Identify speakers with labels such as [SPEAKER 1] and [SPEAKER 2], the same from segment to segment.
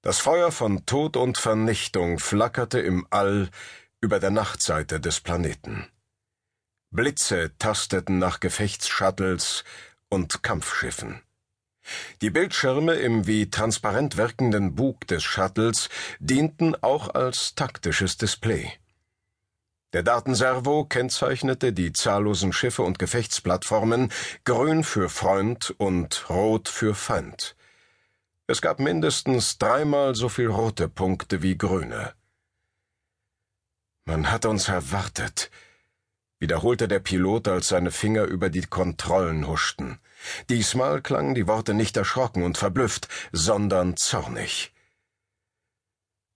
[SPEAKER 1] Das Feuer von Tod und Vernichtung flackerte im All über der Nachtseite des Planeten. Blitze tasteten nach Gefechtsshuttles und Kampfschiffen. Die Bildschirme im wie transparent wirkenden Bug des Shuttles dienten auch als taktisches Display. Der Datenservo kennzeichnete die zahllosen Schiffe und Gefechtsplattformen grün für Freund und rot für Feind. Es gab mindestens dreimal so viel rote Punkte wie grüne. Man hat uns erwartet, wiederholte der Pilot, als seine Finger über die Kontrollen huschten. Diesmal klangen die Worte nicht erschrocken und verblüfft, sondern zornig.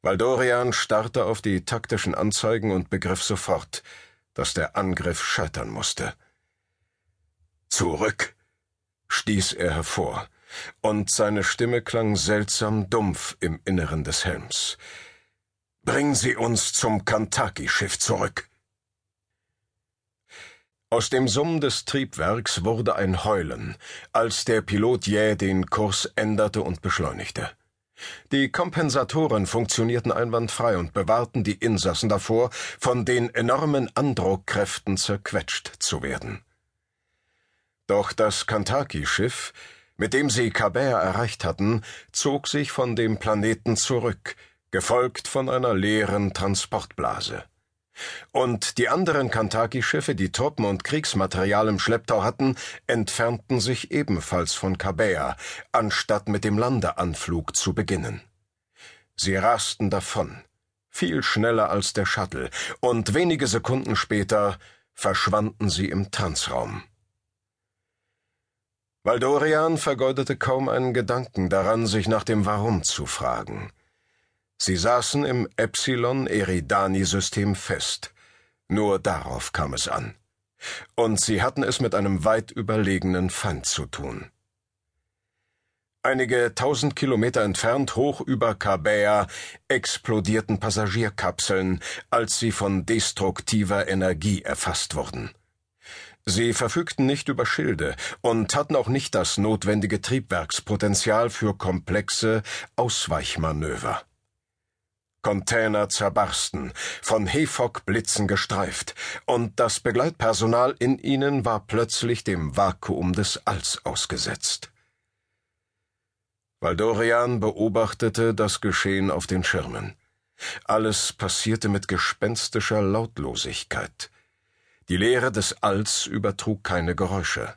[SPEAKER 1] Valdorian starrte auf die taktischen Anzeigen und begriff sofort, dass der Angriff scheitern musste. Zurück, stieß er hervor und seine Stimme klang seltsam dumpf im Inneren des Helms. Bringen Sie uns zum Kantaki-Schiff zurück. Aus dem Summen des Triebwerks wurde ein Heulen, als der Pilot jäh den Kurs änderte und beschleunigte. Die Kompensatoren funktionierten einwandfrei und bewahrten die Insassen davor, von den enormen Andruckkräften zerquetscht zu werden. Doch das Kantaki-Schiff mit dem sie Kabea erreicht hatten, zog sich von dem Planeten zurück, gefolgt von einer leeren Transportblase. Und die anderen Kantaki-Schiffe, die Truppen und Kriegsmaterial im Schlepptau hatten, entfernten sich ebenfalls von Kabea, anstatt mit dem Landeanflug zu beginnen. Sie rasten davon, viel schneller als der Shuttle, und wenige Sekunden später verschwanden sie im Tanzraum. Valdorian vergeudete kaum einen Gedanken daran, sich nach dem Warum zu fragen. Sie saßen im Epsilon-Eridani-System fest. Nur darauf kam es an. Und sie hatten es mit einem weit überlegenen Feind zu tun. Einige tausend Kilometer entfernt, hoch über Kabea, explodierten Passagierkapseln, als sie von destruktiver Energie erfasst wurden. Sie verfügten nicht über Schilde und hatten auch nicht das notwendige Triebwerkspotenzial für komplexe Ausweichmanöver. Container zerbarsten, von Hefok-Blitzen gestreift, und das Begleitpersonal in ihnen war plötzlich dem Vakuum des Alls ausgesetzt. Valdorian beobachtete das Geschehen auf den Schirmen. Alles passierte mit gespenstischer Lautlosigkeit. Die Leere des Alls übertrug keine Geräusche.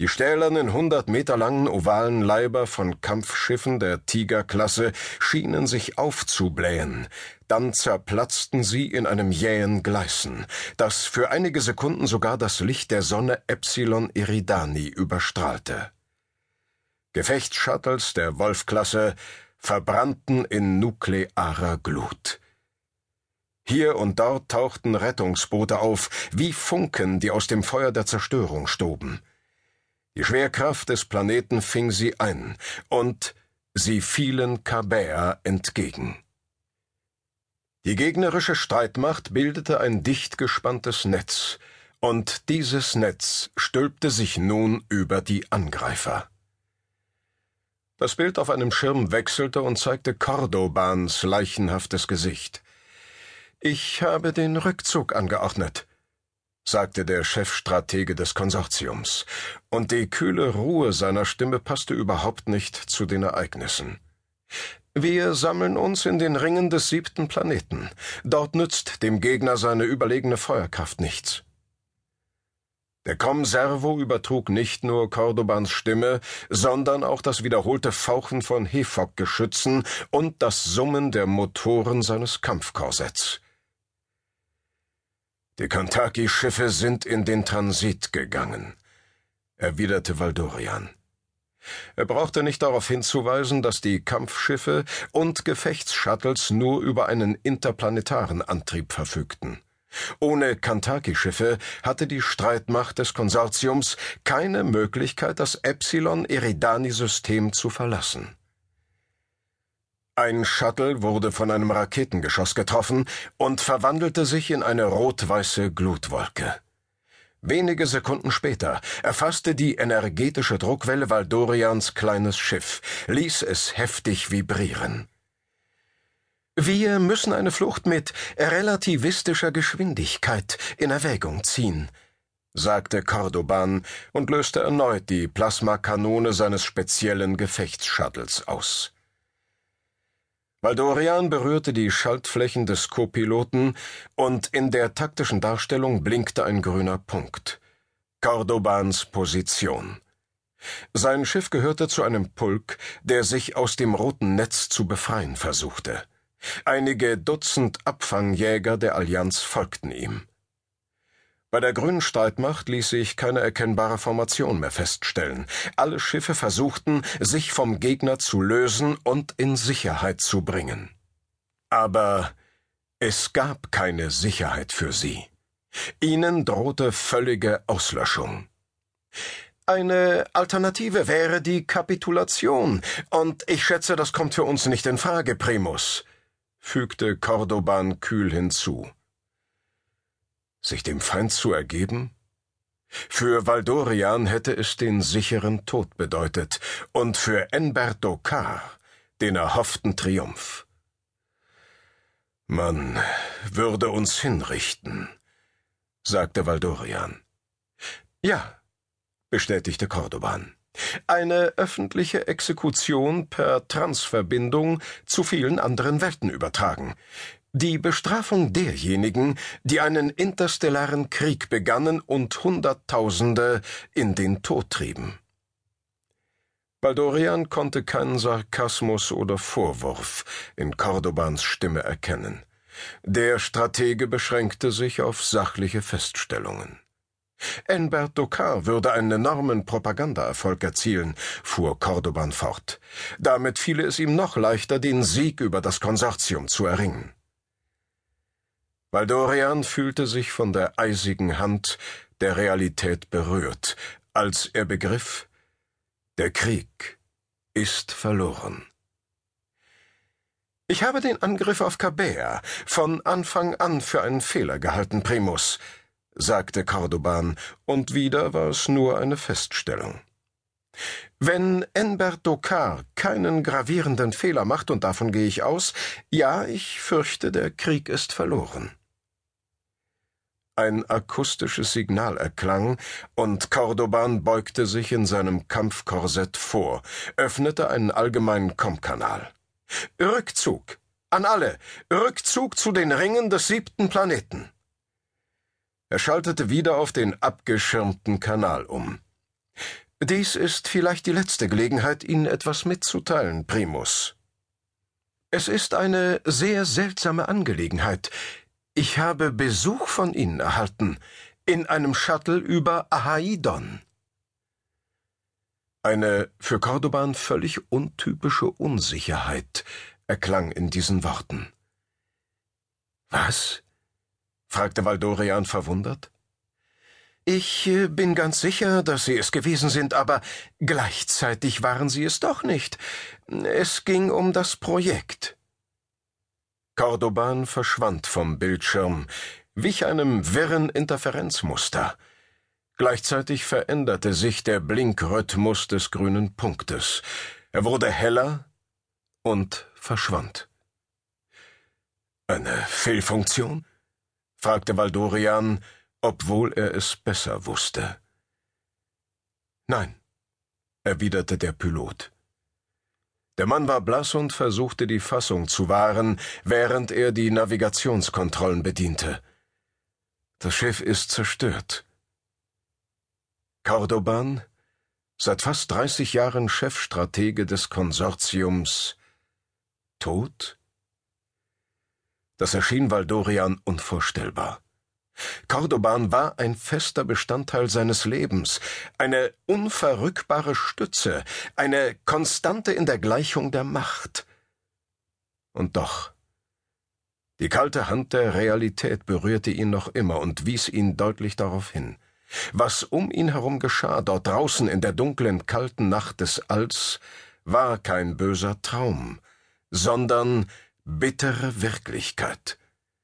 [SPEAKER 1] Die stählernen, hundert Meter langen ovalen Leiber von Kampfschiffen der Tigerklasse schienen sich aufzublähen, dann zerplatzten sie in einem jähen Gleißen, das für einige Sekunden sogar das Licht der Sonne Epsilon Eridani überstrahlte. Gefechtsshuttles der Wolf-Klasse verbrannten in nuklearer Glut. Hier und dort tauchten Rettungsboote auf, wie Funken, die aus dem Feuer der Zerstörung stoben. Die Schwerkraft des Planeten fing sie ein, und sie fielen Kabea entgegen. Die gegnerische Streitmacht bildete ein dicht gespanntes Netz, und dieses Netz stülpte sich nun über die Angreifer. Das Bild auf einem Schirm wechselte und zeigte Cordobans leichenhaftes Gesicht. Ich habe den Rückzug angeordnet, sagte der Chefstratege des Konsortiums, und die kühle Ruhe seiner Stimme passte überhaupt nicht zu den Ereignissen. Wir sammeln uns in den Ringen des siebten Planeten. Dort nützt dem Gegner seine überlegene Feuerkraft nichts. Der Com-Servo übertrug nicht nur Cordobans Stimme, sondern auch das wiederholte Fauchen von Hefok-Geschützen und das Summen der Motoren seines Kampfkorsetts. Die Kentucky-Schiffe sind in den Transit gegangen, erwiderte Valdorian. Er brauchte nicht darauf hinzuweisen, dass die Kampfschiffe und Gefechtsshuttles nur über einen interplanetaren Antrieb verfügten. Ohne Kentucky-Schiffe hatte die Streitmacht des Konsortiums keine Möglichkeit, das Epsilon-Eridani-System zu verlassen. Ein Shuttle wurde von einem Raketengeschoss getroffen und verwandelte sich in eine rot-weiße Glutwolke. Wenige Sekunden später erfasste die energetische Druckwelle Valdorians kleines Schiff, ließ es heftig vibrieren. Wir müssen eine Flucht mit relativistischer Geschwindigkeit in Erwägung ziehen, sagte Cordoban und löste erneut die Plasmakanone seines speziellen Gefechtsshuttles aus. Valdorian berührte die Schaltflächen des Co-Piloten und in der taktischen Darstellung blinkte ein grüner Punkt. Cordobans Position. Sein Schiff gehörte zu einem Pulk, der sich aus dem roten Netz zu befreien versuchte. Einige Dutzend Abfangjäger der Allianz folgten ihm. Bei der grünen Streitmacht ließ sich keine erkennbare Formation mehr feststellen. Alle Schiffe versuchten, sich vom Gegner zu lösen und in Sicherheit zu bringen. Aber es gab keine Sicherheit für sie. Ihnen drohte völlige Auslöschung. Eine Alternative wäre die Kapitulation, und ich schätze, das kommt für uns nicht in Frage, Primus, fügte Cordoban kühl hinzu sich dem Feind zu ergeben? Für Valdorian hätte es den sicheren Tod bedeutet und für Enbert Dokar den erhofften Triumph. Man würde uns hinrichten, sagte Valdorian. Ja, bestätigte Cordoban. Eine öffentliche Exekution per Transverbindung zu vielen anderen Welten übertragen. Die Bestrafung derjenigen, die einen interstellaren Krieg begannen und Hunderttausende in den Tod trieben. Baldorian konnte keinen Sarkasmus oder Vorwurf in Cordobans Stimme erkennen. Der Stratege beschränkte sich auf sachliche Feststellungen. Enbert Dokar würde einen enormen Propagandaerfolg erzielen, fuhr Cordoban fort. Damit fiele es ihm noch leichter, den Sieg über das Konsortium zu erringen. Valdorian fühlte sich von der eisigen Hand der Realität berührt, als er begriff, der Krieg ist verloren. Ich habe den Angriff auf Cabea von Anfang an für einen Fehler gehalten, Primus, sagte Cordoban, und wieder war es nur eine Feststellung. Wenn Enbert Dokar keinen gravierenden Fehler macht, und davon gehe ich aus, ja, ich fürchte, der Krieg ist verloren. Ein akustisches Signal erklang, und Cordoban beugte sich in seinem Kampfkorsett vor, öffnete einen allgemeinen Kommkanal. Rückzug. An alle. Rückzug zu den Ringen des siebten Planeten. Er schaltete wieder auf den abgeschirmten Kanal um. Dies ist vielleicht die letzte Gelegenheit, Ihnen etwas mitzuteilen, Primus. Es ist eine sehr seltsame Angelegenheit, ich habe Besuch von Ihnen erhalten, in einem Shuttle über Ahaidon. Eine für Cordoban völlig untypische Unsicherheit erklang in diesen Worten. Was? fragte Valdorian verwundert. Ich äh, bin ganz sicher, dass Sie es gewesen sind, aber gleichzeitig waren Sie es doch nicht. Es ging um das Projekt. Cordoban verschwand vom Bildschirm, wich einem wirren Interferenzmuster. Gleichzeitig veränderte sich der Blinkrhythmus des grünen Punktes. Er wurde heller und verschwand. Eine Fehlfunktion? fragte Valdorian, obwohl er es besser wusste. Nein, erwiderte der Pilot. Der Mann war blass und versuchte die Fassung zu wahren, während er die Navigationskontrollen bediente. Das Schiff ist zerstört. Cordoban, seit fast dreißig Jahren Chefstratege des Konsortiums, tot? Das erschien Valdorian unvorstellbar. Cordoban war ein fester Bestandteil seines Lebens, eine unverrückbare Stütze, eine Konstante in der Gleichung der Macht. Und doch die kalte Hand der Realität berührte ihn noch immer und wies ihn deutlich darauf hin. Was um ihn herum geschah, dort draußen in der dunklen, kalten Nacht des Alls, war kein böser Traum, sondern bittere Wirklichkeit.